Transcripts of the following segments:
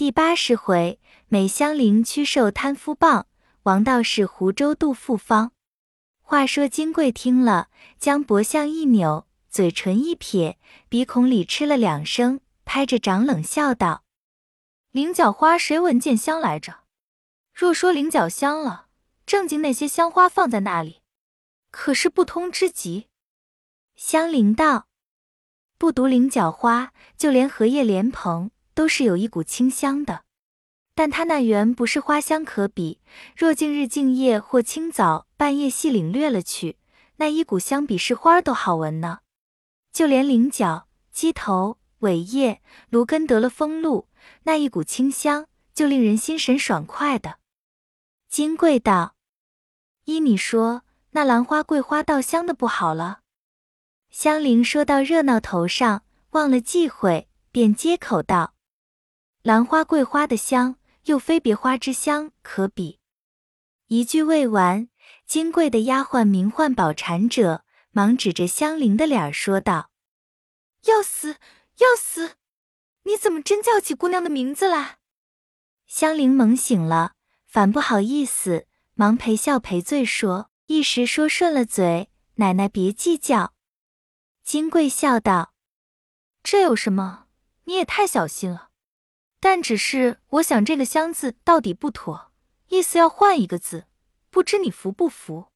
第八十回，美香菱驱兽贪夫棒，王道士湖州渡复方。话说金贵听了，将脖项一扭，嘴唇一撇，鼻孔里吃了两声，拍着掌冷笑道：“菱角花谁闻见香来着？若说菱角香了，正经那些香花放在那里，可是不通之极。”香菱道：“不独菱角花，就连荷叶莲蓬。”都是有一股清香的，但它那原不是花香可比。若近日静夜或清早半夜细领略了去，那一股香比是花都好闻呢。就连菱角、鸡头、尾叶、芦根得了风露，那一股清香就令人心神爽快的。金贵道：“依你说，那兰花、桂花倒香的不好了。”香菱说到热闹头上，忘了忌讳，便接口道。兰花、桂花的香，又非别花之香可比。一句未完，金贵的丫鬟名唤宝蟾者，忙指着香菱的脸说道：“要死，要死！你怎么真叫起姑娘的名字来？”香菱猛醒了，反不好意思，忙陪笑赔罪说：“一时说顺了嘴，奶奶别计较。”金贵笑道：“这有什么？你也太小心了。”但只是我想这个香字到底不妥，意思要换一个字，不知你服不服？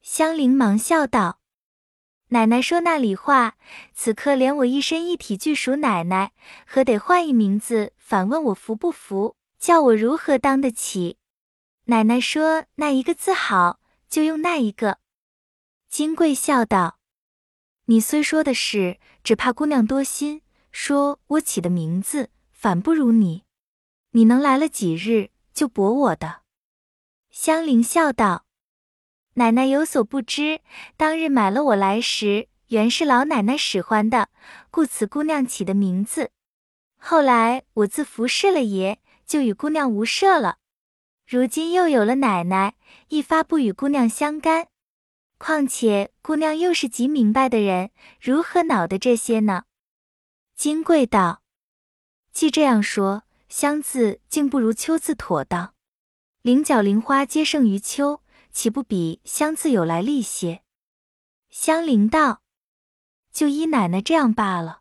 香菱忙笑道：“奶奶说那里话，此刻连我一身一体俱属奶奶，何得换一名字？反问我服不服？叫我如何当得起？奶奶说那一个字好，就用那一个。”金贵笑道：“你虽说的是，只怕姑娘多心，说我起的名字。”反不如你，你能来了几日就驳我的？香菱笑道：“奶奶有所不知，当日买了我来时，原是老奶奶使唤的，故此姑娘起的名字。后来我自服侍了爷，就与姑娘无涉了。如今又有了奶奶，一发不与姑娘相干。况且姑娘又是极明白的人，如何恼得这些呢？”金贵道。既这样说，香字竟不如秋字妥当。菱角、菱花皆胜于秋，岂不比香字有来历些？香菱道：“就依奶奶这样罢了。”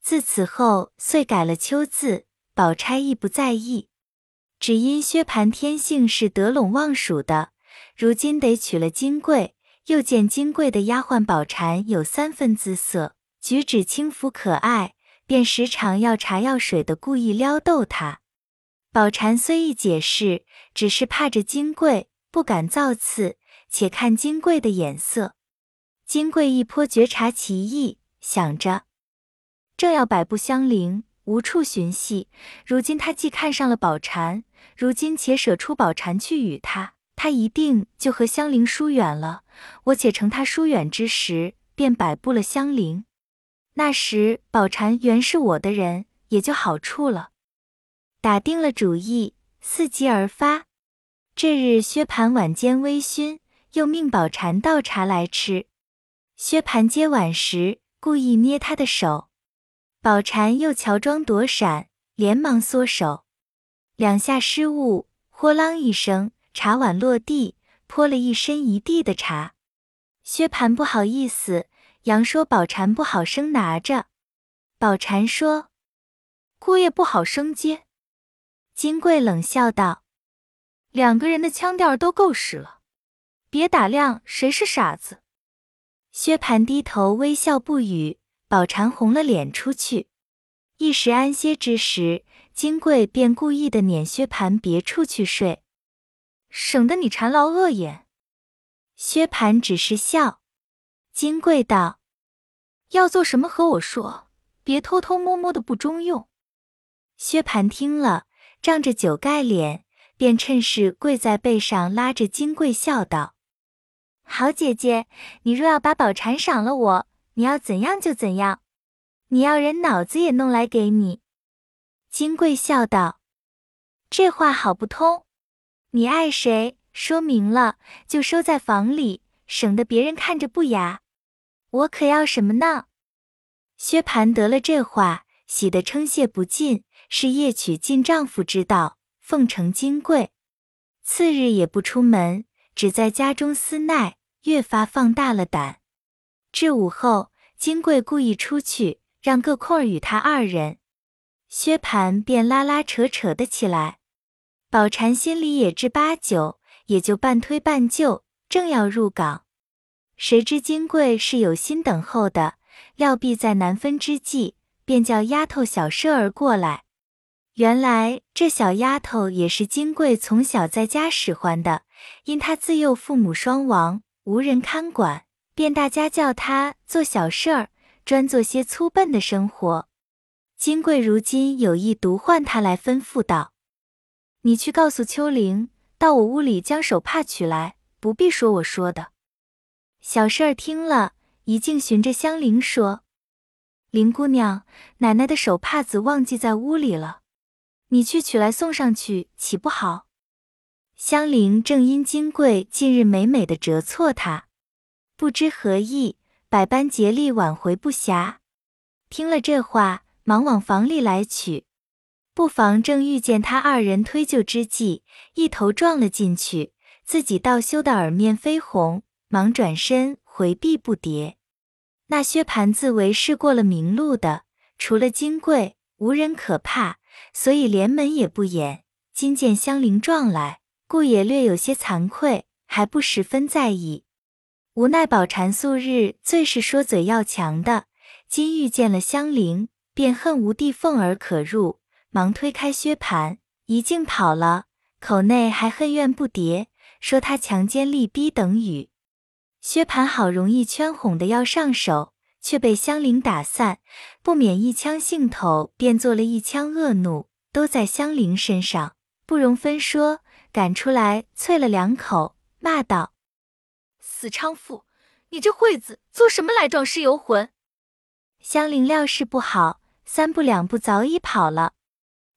自此后，遂改了秋字。宝钗亦不在意，只因薛蟠天性是得陇望蜀的，如今得娶了金贵，又见金贵的丫鬟宝蟾有三分姿色，举止轻浮可爱。便时常要茶要水的，故意撩逗他。宝蟾虽一解释，只是怕着金贵，不敢造次，且看金贵的眼色。金贵一颇觉察其意，想着正要百步相邻，无处寻隙。如今他既看上了宝蟾，如今且舍出宝蟾去与他，他一定就和香菱疏远了。我且乘他疏远之时，便摆布了香菱。那时宝蟾原是我的人，也就好处了。打定了主意，伺机而发。这日薛蟠晚间微醺，又命宝蟾倒茶来吃。薛蟠接碗时，故意捏他的手，宝蟾又乔装躲闪，连忙缩手，两下失误，豁啷一声，茶碗落地，泼了一身一地的茶。薛蟠不好意思。杨说：“宝蟾不好生拿着。”宝蟾说：“姑爷不好生接。”金贵冷笑道：“两个人的腔调都够使了，别打量谁是傻子。”薛蟠低头微笑不语，宝蟾红了脸出去。一时安歇之时，金贵便故意的撵薛蟠别处去睡，省得你馋劳饿眼。薛蟠只是笑。金贵道：“要做什么和我说，别偷偷摸摸的不中用。”薛蟠听了，仗着酒盖脸，便趁势跪在背上，拉着金贵笑道：“好姐姐，你若要把宝蟾赏了我，你要怎样就怎样。你要人脑子也弄来给你。”金贵笑道：“这话好不通。你爱谁，说明了就收在房里，省得别人看着不雅。”我可要什么呢？薛蟠得了这话，喜得称谢不尽，是夜曲尽丈夫之道，奉承金贵。次日也不出门，只在家中思奈，越发放大了胆。至午后，金贵故意出去，让个空儿与他二人。薛蟠便拉拉扯扯的起来。宝蟾心里也知八九，也就半推半就，正要入港，谁知金贵是有心等候的，料必在难分之际，便叫丫头小麝儿过来。原来这小丫头也是金贵从小在家使唤的，因她自幼父母双亡，无人看管，便大家叫她做小事儿，专做些粗笨的生活。金贵如今有意独唤她来，吩咐道：“你去告诉秋玲，到我屋里将手帕取来，不必说我说的。”小事儿听了一径循着香菱说：“林姑娘，奶奶的手帕子忘记在屋里了。”你去取来送上去，岂不好？香菱正因金贵近日美美的折错他，不知何意，百般竭力挽回不暇。听了这话，忙往房里来取，不妨正遇见他二人推就之际，一头撞了进去，自己倒羞得耳面绯红，忙转身回避不迭。那薛蟠自为是过了明路的，除了金贵，无人可怕。所以连门也不掩，今见香菱撞来，故也略有些惭愧，还不十分在意。无奈宝蟾素日最是说嘴要强的，今遇见了香菱，便恨无地缝儿可入，忙推开薛蟠，一径跑了，口内还恨怨不迭，说他强奸力逼等语。薛蟠好容易圈哄的要上手。却被香菱打散，不免一腔兴头，便做了一腔恶怒，都在香菱身上，不容分说，赶出来啐了两口，骂道：“死娼妇，你这惠子做什么来壮尸游魂？”香菱料事不好，三步两步早已跑了。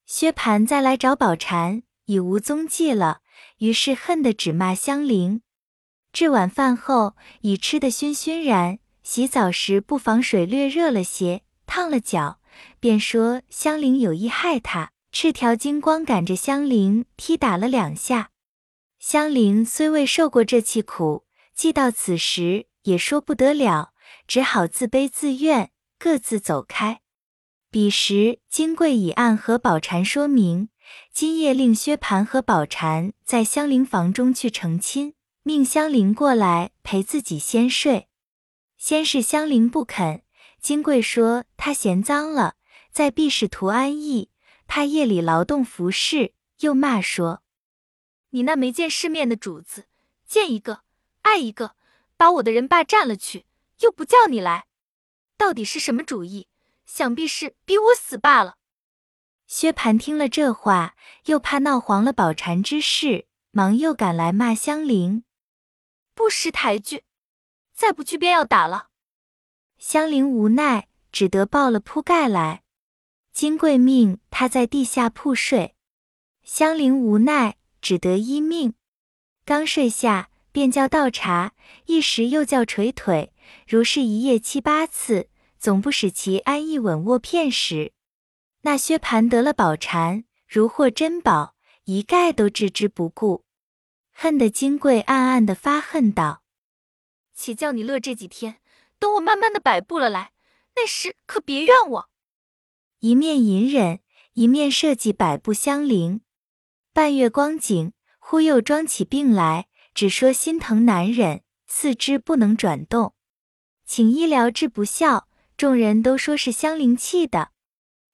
薛蟠再来找宝蟾，已无踪迹了，于是恨得只骂香菱。至晚饭后，已吃得醺醺然。洗澡时不防水略热了些，烫了脚，便说香菱有意害他，赤条金光赶着香菱踢打了两下。香菱虽未受过这气苦，既到此时也说不得了，只好自卑自怨，各自走开。彼时金贵已暗和宝蟾说明，今夜令薛蟠和宝蟾在香菱房中去成亲，命香菱过来陪自己先睡。先是香菱不肯，金贵说她嫌脏了，在避使图安逸，怕夜里劳动服侍，又骂说：“你那没见世面的主子，见一个爱一个，把我的人霸占了去，又不叫你来，到底是什么主意？想必是逼我死罢了。”薛蟠听了这话，又怕闹黄了宝蟾之事，忙又赶来骂香菱，不识抬举。再不去，便要打了。香菱无奈，只得抱了铺盖来。金贵命他在地下铺睡，香菱无奈，只得依命。刚睡下，便叫倒茶，一时又叫捶腿，如是一夜七八次，总不使其安逸稳卧片时。那薛蟠得了宝蟾，如获珍宝，一概都置之不顾，恨得金贵暗暗的发恨道。且叫你乐这几天，等我慢慢的摆布了来，那时可别怨我。一面隐忍，一面设计摆布香菱。半月光景，忽又装起病来，只说心疼难忍，四肢不能转动，请医疗治不效。众人都说是香菱气的。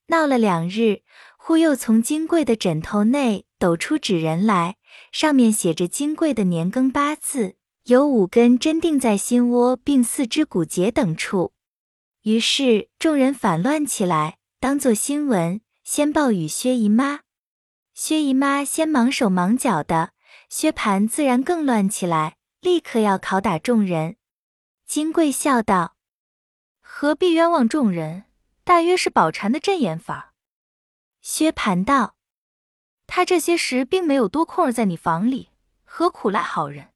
闹了两日，忽又从金贵的枕头内抖出纸人来，上面写着金贵的年庚八字。有五根针钉在心窝，并四肢骨节等处。于是众人反乱起来，当作新闻，先报与薛姨妈。薛姨妈先忙手忙脚的，薛蟠自然更乱起来，立刻要拷打众人。金贵笑道：“何必冤枉众人？大约是宝蟾的阵眼法。”薛蟠道：“他这些时并没有多空儿在你房里，何苦赖好人？”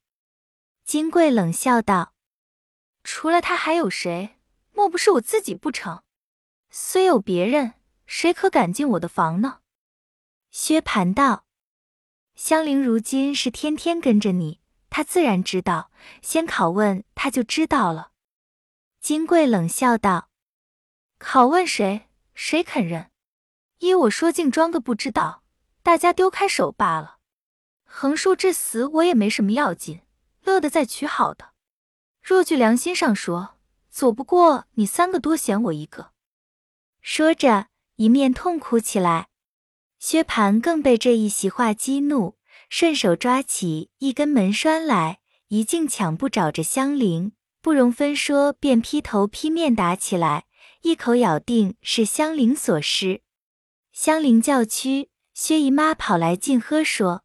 金贵冷笑道：“除了他还有谁？莫不是我自己不成？虽有别人，谁可敢进我的房呢？薛蟠道：“香菱如今是天天跟着你，她自然知道。先拷问她就知道了。”金贵冷笑道：“拷问谁？谁肯认？依我说，竟装个不知道，大家丢开手罢了。横竖至死，我也没什么要紧，乐得再娶好的。若据良心上说，左不过你三个多嫌我一个。”说着。一面痛哭起来，薛蟠更被这一席话激怒，顺手抓起一根门栓来，一径抢步找着香菱，不容分说，便劈头劈面打起来，一口咬定是香菱所施。香菱叫屈，薛姨妈跑来进喝说：“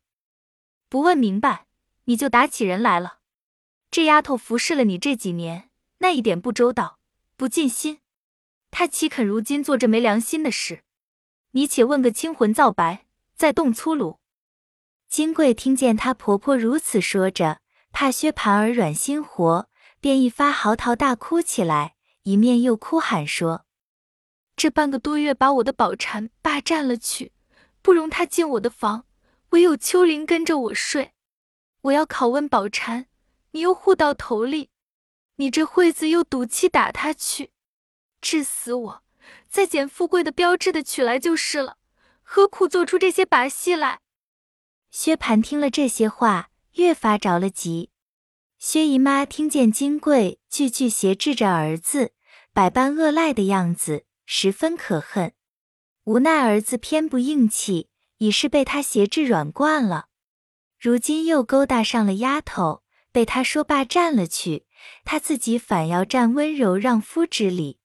不问明白，你就打起人来了。这丫头服侍了你这几年，那一点不周到，不尽心。”她岂肯如今做这没良心的事？你且问个清魂皂白，再动粗鲁。金贵听见她婆婆如此说着，怕薛蟠儿软心活，便一发嚎啕大哭起来，一面又哭喊说：“这半个多月把我的宝蟾霸占了去，不容他进我的房，唯有秋玲跟着我睡。我要拷问宝蟾，你又护到头里，你这惠子又赌气打他去。”治死我！再捡富贵的标致的取来就是了，何苦做出这些把戏来？薛蟠听了这些话，越发着了急。薛姨妈听见金贵句句挟制着儿子，百般恶赖的样子，十分可恨。无奈儿子偏不硬气，已是被他挟制软惯了。如今又勾搭上了丫头，被他说霸占了去，他自己反要占温柔让夫之理。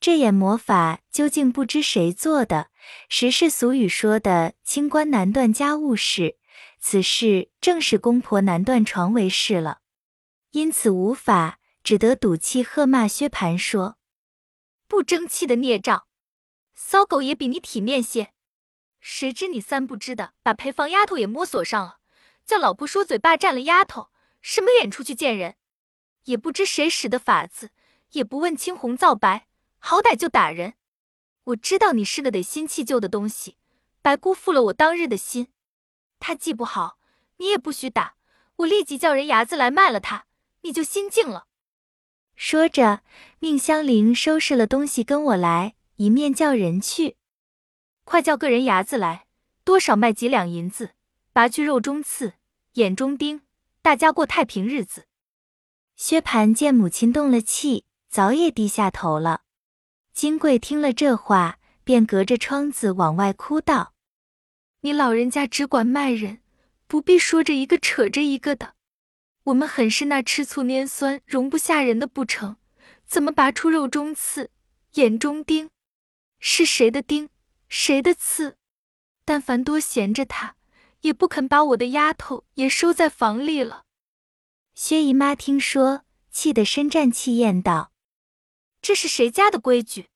这眼魔法究竟不知谁做的？实是俗语说的“清官难断家务事”，此事正是公婆难断床为事了。因此无法，只得赌气喝骂薛蟠说：“不争气的孽障，骚狗也比你体面些。谁知你三不知的，把陪房丫头也摸索上了，叫老婆说嘴霸占了丫头，什么脸出去见人？也不知谁使的法子，也不问青红皂白。”好歹就打人！我知道你是个得心弃旧的东西，白辜负了我当日的心。他既不好，你也不许打。我立即叫人牙子来卖了他，你就心静了。说着，命香菱收拾了东西跟我来，一面叫人去，快叫个人牙子来，多少卖几两银子，拔去肉中刺，眼中钉，大家过太平日子。薛蟠见母亲动了气，早也低下头了。金贵听了这话，便隔着窗子往外哭道：“你老人家只管卖人，不必说着一个扯着一个的。我们很是那吃醋拈酸，容不下人的不成？怎么拔出肉中刺，眼中钉？是谁的钉，谁的刺？但凡多闲着他，也不肯把我的丫头也收在房里了。”薛姨妈听说，气得深战气焰道。这是谁家的规矩？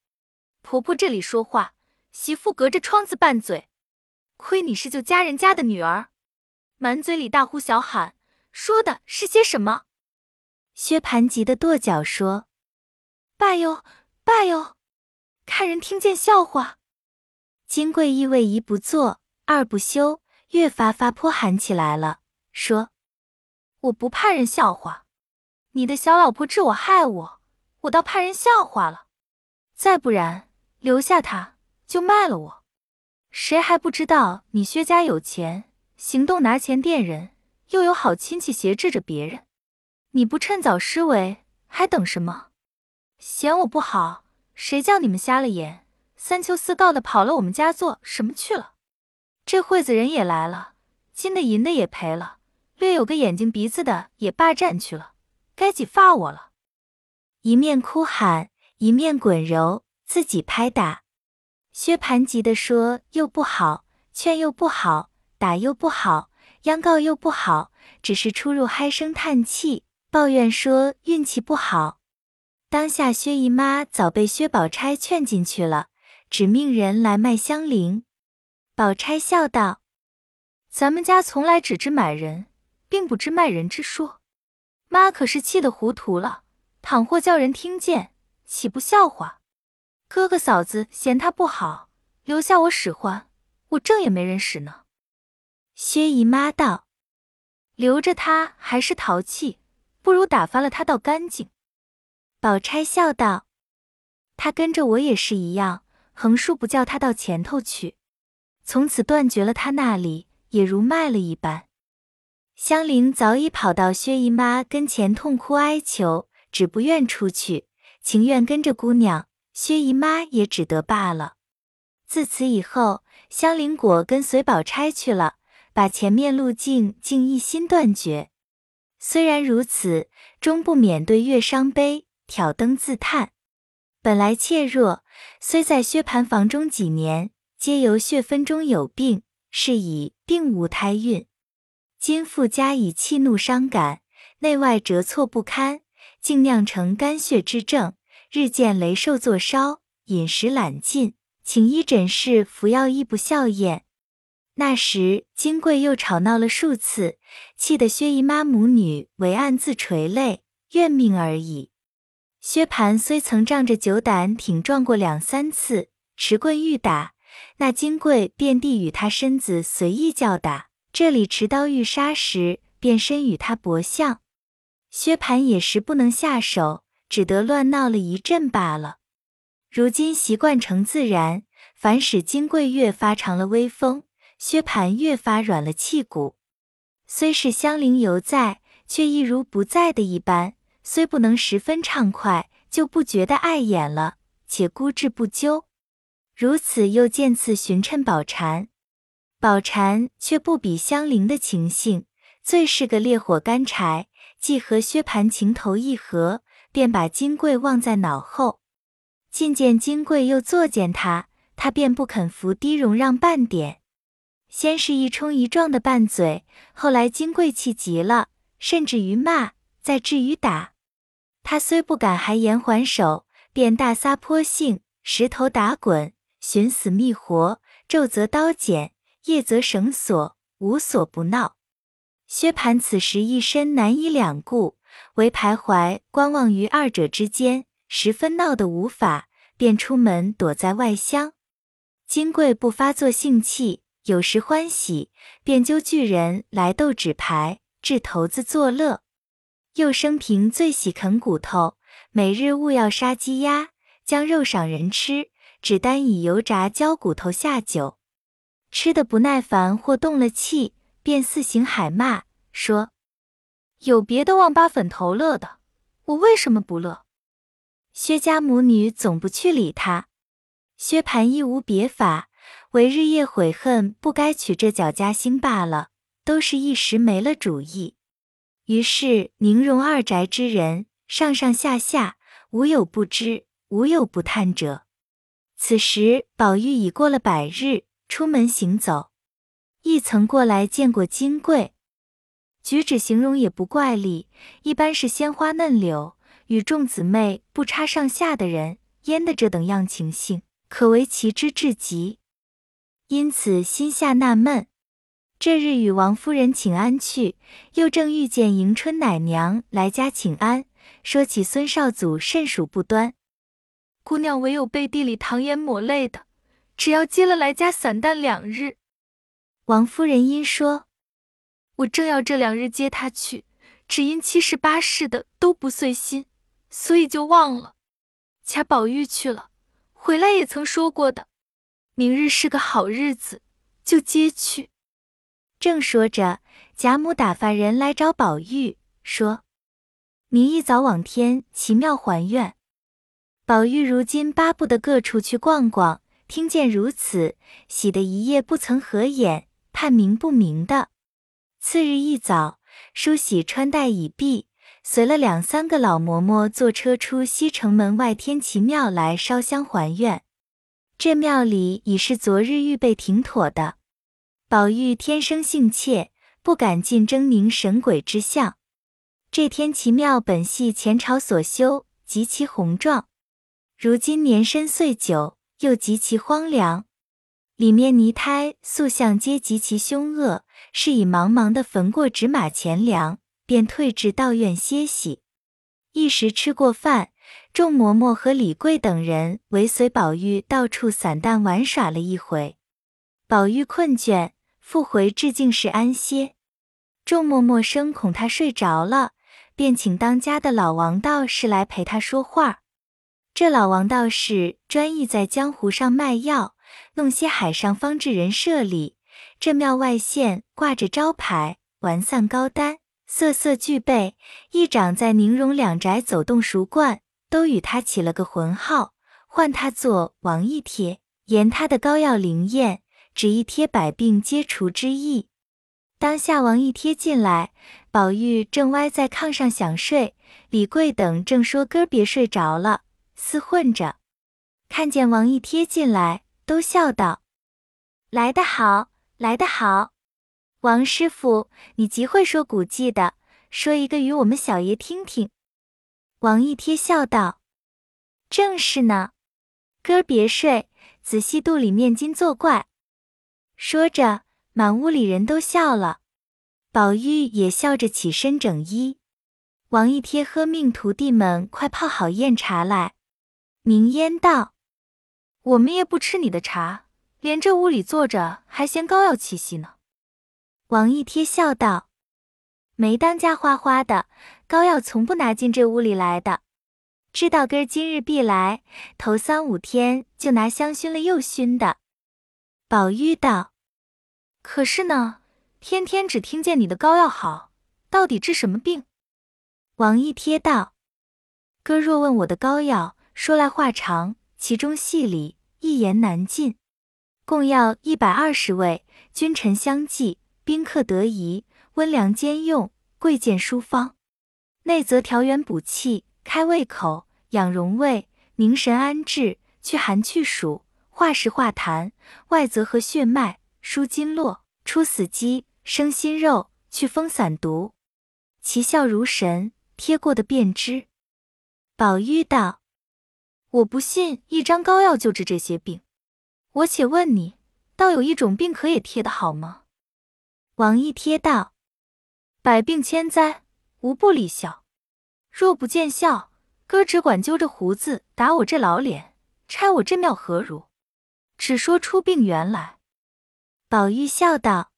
婆婆这里说话，媳妇隔着窗子拌嘴。亏你是救家人家的女儿，满嘴里大呼小喊，说的是些什么？薛蟠急得跺脚说：“罢哟，罢哟，看人听见笑话。”金贵意味一不做二不休，越发发泼喊起来了，说：“我不怕人笑话，你的小老婆治我害我。”我倒怕人笑话了，再不然留下他就卖了我。谁还不知道你薛家有钱，行动拿钱垫人，又有好亲戚挟制着别人。你不趁早施为，还等什么？嫌我不好，谁叫你们瞎了眼，三秋四告的跑了我们家做什么去了？这会子人也来了，金的银的也赔了，略有个眼睛鼻子的也霸占去了，该几发我了。一面哭喊，一面滚揉，自己拍打。薛蟠急的说：“又不好，劝又不好，打又不好，央告又不好，只是出入唉声叹气，抱怨说运气不好。”当下薛姨妈早被薛宝钗劝进去了，只命人来卖香菱。宝钗笑道：“咱们家从来只知买人，并不知卖人之说。妈可是气得糊涂了。”倘或叫人听见，岂不笑话？哥哥嫂子嫌他不好，留下我使唤，我正也没人使呢。薛姨妈道：“留着他还是淘气，不如打发了他倒干净。”宝钗笑道：“他跟着我也是一样，横竖不叫他到前头去，从此断绝了他那里，也如卖了一般。”香菱早已跑到薛姨妈跟前痛哭哀求，只不愿出去，情愿跟着姑娘。薛姨妈也只得罢了。自此以后，香菱果跟随宝钗去了，把前面路径竟一心断绝。虽然如此，终不免对月伤悲，挑灯自叹。本来怯弱，虽在薛蟠房中几年，皆由血分中有病，是以并无胎孕。今复加以气怒伤感，内外折挫不堪，竟酿成肝血之症，日渐雷瘦作烧，饮食懒进，请医诊室服药亦不效验。那时金贵又吵闹了数次，气得薛姨妈母女为暗自垂泪，怨命而已。薛蟠虽曾仗着酒胆挺撞过两三次，持棍欲打，那金贵便地与他身子随意叫打。这里持刀欲杀时，便身与他搏相，薛蟠也时不能下手，只得乱闹了一阵罢了。如今习惯成自然，反使金贵越发长了威风，薛蟠越发软了气骨。虽是香菱犹在，却一如不在的一般。虽不能十分畅快，就不觉得碍眼了，且孤置不究。如此又渐次寻趁宝蟾。宝蟾却不比香菱的情性，最是个烈火干柴，既和薛蟠情投意合，便把金贵忘在脑后。近见金贵又作践他，他便不肯服低容让半点。先是一冲一撞的拌嘴，后来金贵气急了，甚至于骂，再至于打。他虽不敢还言还手，便大撒泼性，石头打滚，寻死觅活，昼则刀剪。夜则绳索，无所不闹。薛蟠此时一身难以两顾，唯徘徊观望于二者之间，十分闹得无法，便出门躲在外厢。金贵不发作性气，有时欢喜，便揪巨人来斗纸牌，掷骰子作乐。又生平最喜啃骨头，每日务要杀鸡鸭，将肉赏人吃，只单以油炸焦骨头下酒。吃的不耐烦或动了气，便四行海骂，说：“有别的忘八粉头乐的，我为什么不乐？”薛家母女总不去理他，薛蟠亦无别法，唯日夜悔恨不该娶这脚家兴罢了，都是一时没了主意。于是宁荣二宅之人上上下下无有不知，无有不叹者。此时宝玉已过了百日。出门行走，亦曾过来见过金贵，举止形容也不怪丽，一般是鲜花嫩柳，与众姊妹不差上下的人，焉的这等样情性，可为奇之至极。因此心下纳闷。这日与王夫人请安去，又正遇见迎春奶娘来家请安，说起孙少祖甚属不端，姑娘唯有背地里淌眼抹泪的。只要接了来家散淡两日，王夫人因说：“我正要这两日接他去，只因七十八世的都不遂心，所以就忘了。恰宝玉去了，回来也曾说过的，明日是个好日子，就接去。”正说着，贾母打发人来找宝玉，说：“明一早往天奇妙还愿。”宝玉如今巴不得各处去逛逛。听见如此，喜得一夜不曾合眼，盼明不明的。次日一早，梳洗穿戴已毕，随了两三个老嬷嬷坐车出西城门外天齐庙来烧香还愿。这庙里已是昨日预备停妥的。宝玉天生性怯，不敢进狰狞神鬼之相。这天齐庙本系前朝所修，极其宏壮，如今年深岁久。又极其荒凉，里面泥胎塑像皆极其凶恶，是以茫茫的焚过纸马钱粮，便退至道院歇息。一时吃过饭，众嬷嬷和李贵等人尾随宝玉到处散荡玩耍了一回。宝玉困倦，复回至静室安歇。众默默生恐他睡着了，便请当家的老王道士来陪他说话。这老王道士专意在江湖上卖药，弄些海上方志人设立。这庙外现挂着招牌，完散高单，色色俱备。一长在宁荣两宅走动熟惯。都与他起了个浑号，唤他做王一贴，言他的膏药灵验，只一贴百病皆除之意。当下王一贴进来，宝玉正歪在炕上想睡，李贵等正说哥别睡着了，厮混着，看见王一贴进来，都笑道：“来得好，来得好，王师傅，你极会说古迹的，说一个与我们小爷听听。”王一贴笑道：“正是呢，哥别睡，仔细肚里面筋作怪。”说着，满屋里人都笑了。宝玉也笑着起身整衣。王一贴喝命徒弟们快泡好宴茶来。明烟道：“我们也不吃你的茶，连这屋里坐着还嫌膏药气息呢。”王一贴笑道。没当家花花的膏药，从不拿进这屋里来的。知道哥今日必来，头三五天就拿香熏了又熏的。宝玉道：“可是呢，天天只听见你的膏药好，到底治什么病？”王一贴道：“哥若问我的膏药，说来话长，其中细理一言难尽。共药一百二十味，君臣相济，宾客得宜。”温凉兼用，贵贱殊方。内则调元补气，开胃口，养荣胃，凝神安志，去寒去暑，化石化痰；外则和血脉，舒筋络，出死肌，生新肉，去风散毒。其效如神，贴过的便知。宝玉道：“我不信一张膏药就治这些病。我且问你，倒有一种病可也贴得好吗？”王一贴道。百病千灾，无不离效。若不见效，哥只管揪着胡子打我这老脸，拆我这庙何如？只说出病源来。宝玉笑道：“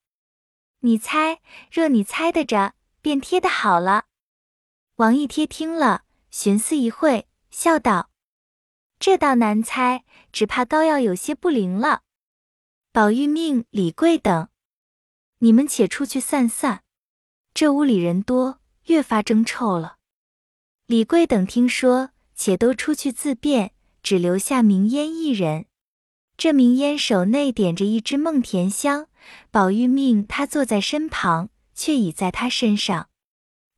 你猜，若你猜得着，便贴的好了。”王一贴听了，寻思一会，笑道：“这倒难猜，只怕膏药有些不灵了。”宝玉命李贵等：“你们且出去散散。”这屋里人多，越发争臭了。李贵等听说，且都出去自便，只留下明烟一人。这名烟手内点着一支梦田香，宝玉命他坐在身旁，却倚在他身上。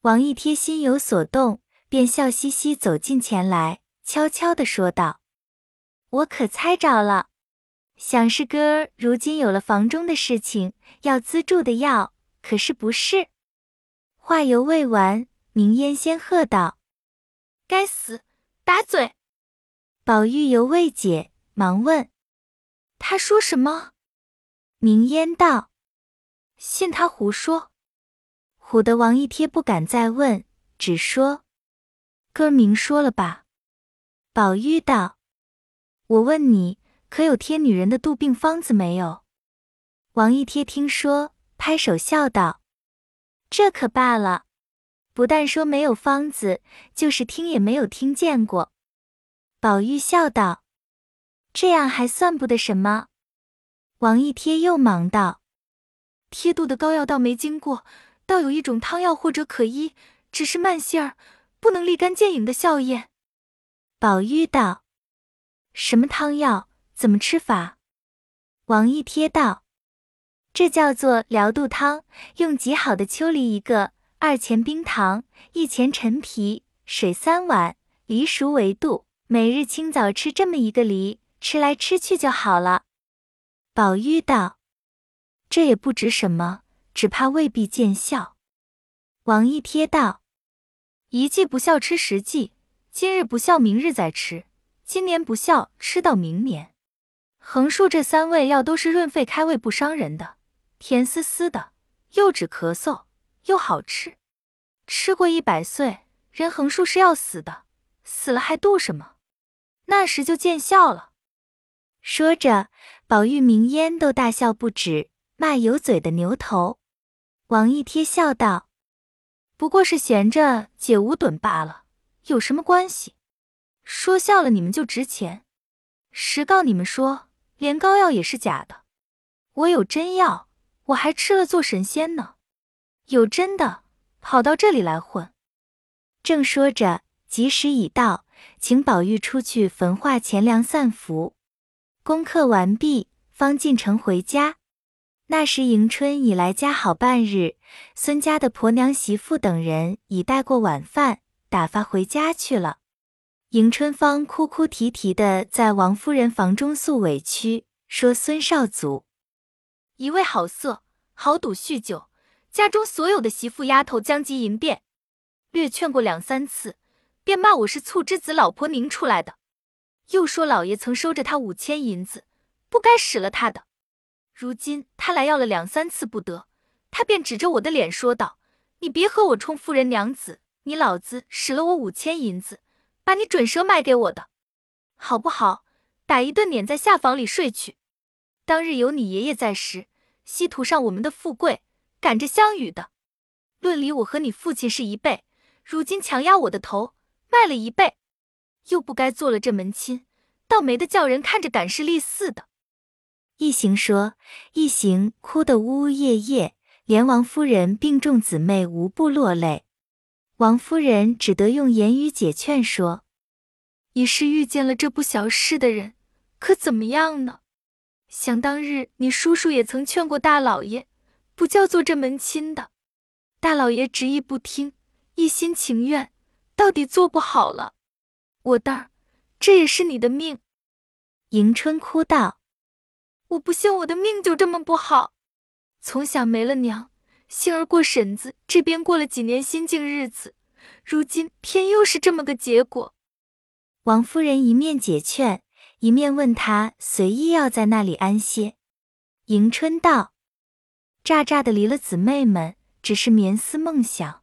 王一贴心有所动，便笑嘻嘻走近前来，悄悄地说道：“我可猜着了，想是哥儿如今有了房中的事情，要资助的药，可是不是？”话犹未完，明烟先喝道：“该死，打嘴！”宝玉犹未解，忙问：“他说什么？”明烟道：“信他胡说。”唬得王一贴不敢再问，只说：“哥明说了吧。”宝玉道：“我问你，可有贴女人的肚病方子没有？”王一贴听说，拍手笑道。这可罢了，不但说没有方子，就是听也没有听见过。宝玉笑道：“这样还算不得什么。”王一贴又忙道：“贴肚的膏药倒没经过，倒有一种汤药或者可医，只是慢性儿，不能立竿见影的效验。”宝玉道：“什么汤药？怎么吃法？”王一贴道。这叫做疗肚汤，用极好的秋梨一个，二钱冰糖，一钱陈皮，水三碗，梨熟为度。每日清早吃这么一个梨，吃来吃去就好了。宝玉道：“这也不值什么，只怕未必见效。”王一贴道：“一剂不效吃十剂，今日不效明日再吃，今年不效吃到明年。横竖这三味药都是润肺开胃不伤人的。”甜丝丝的，又止咳嗽，又好吃。吃过一百岁，人横竖是要死的，死了还度什么？那时就见笑了。说着，宝玉、明烟都大笑不止，骂有嘴的牛头。王一贴笑道：“不过是闲着解无盹罢了，有什么关系？说笑了你们就值钱。实告你们说，连膏药也是假的。我有真药，我还吃了做神仙呢。有真的，跑到这里来混。”正说着，吉时已到，请宝玉出去焚化钱粮散福。功课完毕，方进城回家。那时迎春已来家好半日，孙家的婆娘、媳妇等人已带过晚饭，打发回家去了。迎春方哭哭啼啼的在王夫人房中诉委屈，说孙少祖一味好色，好赌酗酒，家中所有的媳妇丫头将及淫变，略劝过两三次，便骂我是醋之子老婆拧出来的，又说老爷曾收着他五千银子，不该使了他的。如今他来要了两三次不得，他便指着我的脸说道：“你别和我充夫人娘子，你老子使了我五千银子，把你准蛇卖给我的，好不好？打一顿撵在下房里睡去。当日有你爷爷在时，西图上我们的富贵，赶着相与的。论理我和你父亲是一辈，如今强压我的头，卖了一辈，又不该做了这门亲，倒没得叫人看着赶事立似的。”一行说，一行哭得呜呜咽咽，连王夫人病重姊妹无不落泪。王夫人只得用言语解劝说：“你是遇见了这不小事的人，可怎么样呢？想当日你叔叔也曾劝过大老爷，不叫做这门亲的，大老爷执意不听，一心情愿，到底做不好了。我蛋儿，这也是你的命。”迎春哭道。我不信我的命就这么不好，从小没了娘，幸而过婶子这边过了几年心境日子，如今偏又是这么个结果。王夫人一面解劝，一面问他随意要在那里安歇。迎春道：“乍乍的离了姊妹们，只是眠思梦想；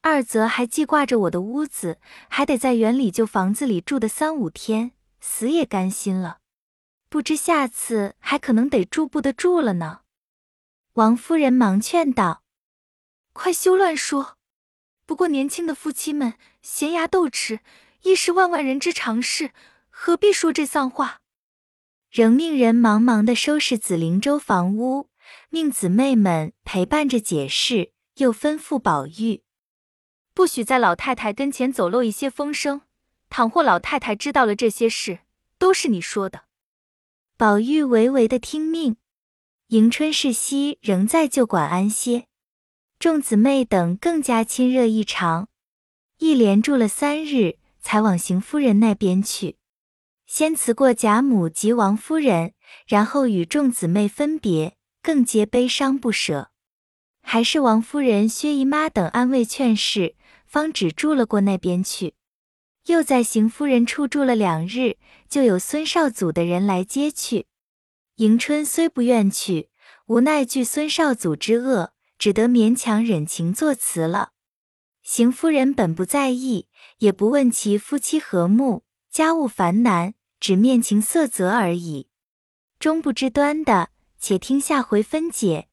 二则还记挂着我的屋子，还得在园里旧房子里住的三五天，死也甘心了。”不知下次还可能得住不得住了呢。王夫人忙劝道：“快休乱说！不过年轻的夫妻们闲牙斗齿，亦是万万人之常事，何必说这丧话？”仍命人忙忙的收拾紫灵洲房屋，命姊妹们陪伴着解释，又吩咐宝玉，不许在老太太跟前走漏一些风声。倘或老太太知道了这些事，都是你说的。宝玉唯唯的听命，迎春、世熙仍在旧馆安歇，众姊妹等更加亲热异常。一连住了三日，才往邢夫人那边去，先辞过贾母及王夫人，然后与众姊妹分别，更皆悲伤不舍。还是王夫人、薛姨妈等安慰劝示，方只住了过那边去。又在邢夫人处住了两日，就有孙少祖的人来接去。迎春虽不愿去，无奈惧孙少祖之恶，只得勉强忍情作辞了。邢夫人本不在意，也不问其夫妻和睦，家务繁难，只面情色泽而已。终不知端的，且听下回分解。